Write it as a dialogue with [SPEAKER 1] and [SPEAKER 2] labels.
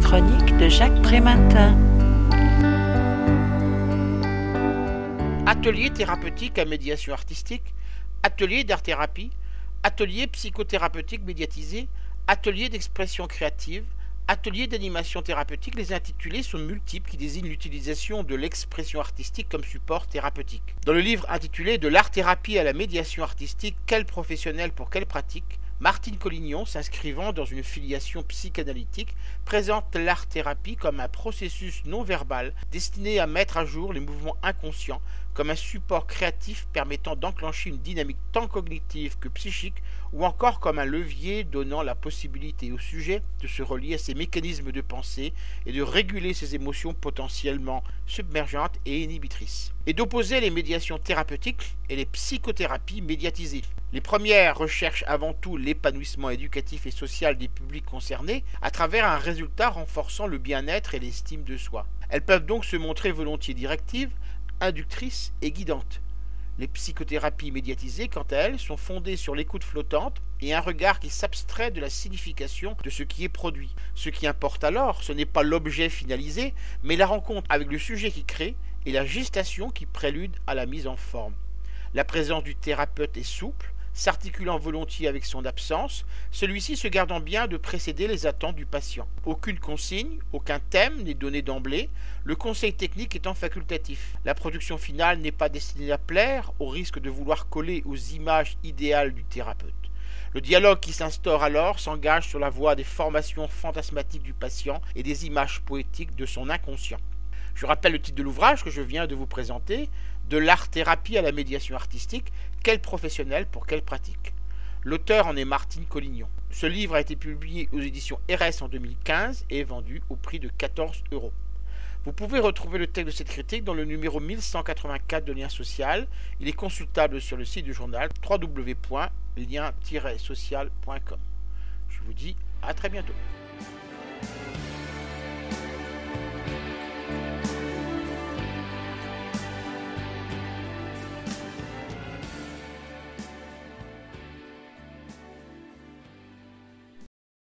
[SPEAKER 1] de Jacques Prémantin.
[SPEAKER 2] Atelier thérapeutique à médiation artistique, atelier d'art-thérapie, atelier psychothérapeutique médiatisé, atelier d'expression créative, atelier d'animation thérapeutique, les intitulés sont multiples qui désignent l'utilisation de l'expression artistique comme support thérapeutique. Dans le livre intitulé De l'art-thérapie à la médiation artistique, quel professionnel pour quelle pratique? Martine Collignon, s'inscrivant dans une filiation psychanalytique, présente l'art-thérapie comme un processus non verbal destiné à mettre à jour les mouvements inconscients, comme un support créatif permettant d'enclencher une dynamique tant cognitive que psychique, ou encore comme un levier donnant la possibilité au sujet de se relier à ses mécanismes de pensée et de réguler ses émotions potentiellement submergentes et inhibitrices, et d'opposer les médiations thérapeutiques et les psychothérapies médiatisées. Les premières recherchent avant tout l'épanouissement éducatif et social des publics concernés à travers un résultat renforçant le bien-être et l'estime de soi. Elles peuvent donc se montrer volontiers directives, inductrices et guidantes. Les psychothérapies médiatisées, quant à elles, sont fondées sur l'écoute flottante et un regard qui s'abstrait de la signification de ce qui est produit. Ce qui importe alors, ce n'est pas l'objet finalisé, mais la rencontre avec le sujet qui crée et la gestation qui prélude à la mise en forme. La présence du thérapeute est souple, s'articulant volontiers avec son absence, celui-ci se gardant bien de précéder les attentes du patient. Aucune consigne, aucun thème n'est donné d'emblée, le conseil technique étant facultatif. La production finale n'est pas destinée à plaire, au risque de vouloir coller aux images idéales du thérapeute. Le dialogue qui s'instaure alors s'engage sur la voie des formations fantasmatiques du patient et des images poétiques de son inconscient. Je rappelle le titre de l'ouvrage que je viens de vous présenter, De l'art-thérapie à la médiation artistique, quel professionnel pour quelle pratique? L'auteur en est Martine Collignon. Ce livre a été publié aux éditions RS en 2015 et est vendu au prix de 14 euros. Vous pouvez retrouver le texte de cette critique dans le numéro 1184 de Lien Social. Il est consultable sur le site du journal www.lien-social.com. Je vous dis à très bientôt.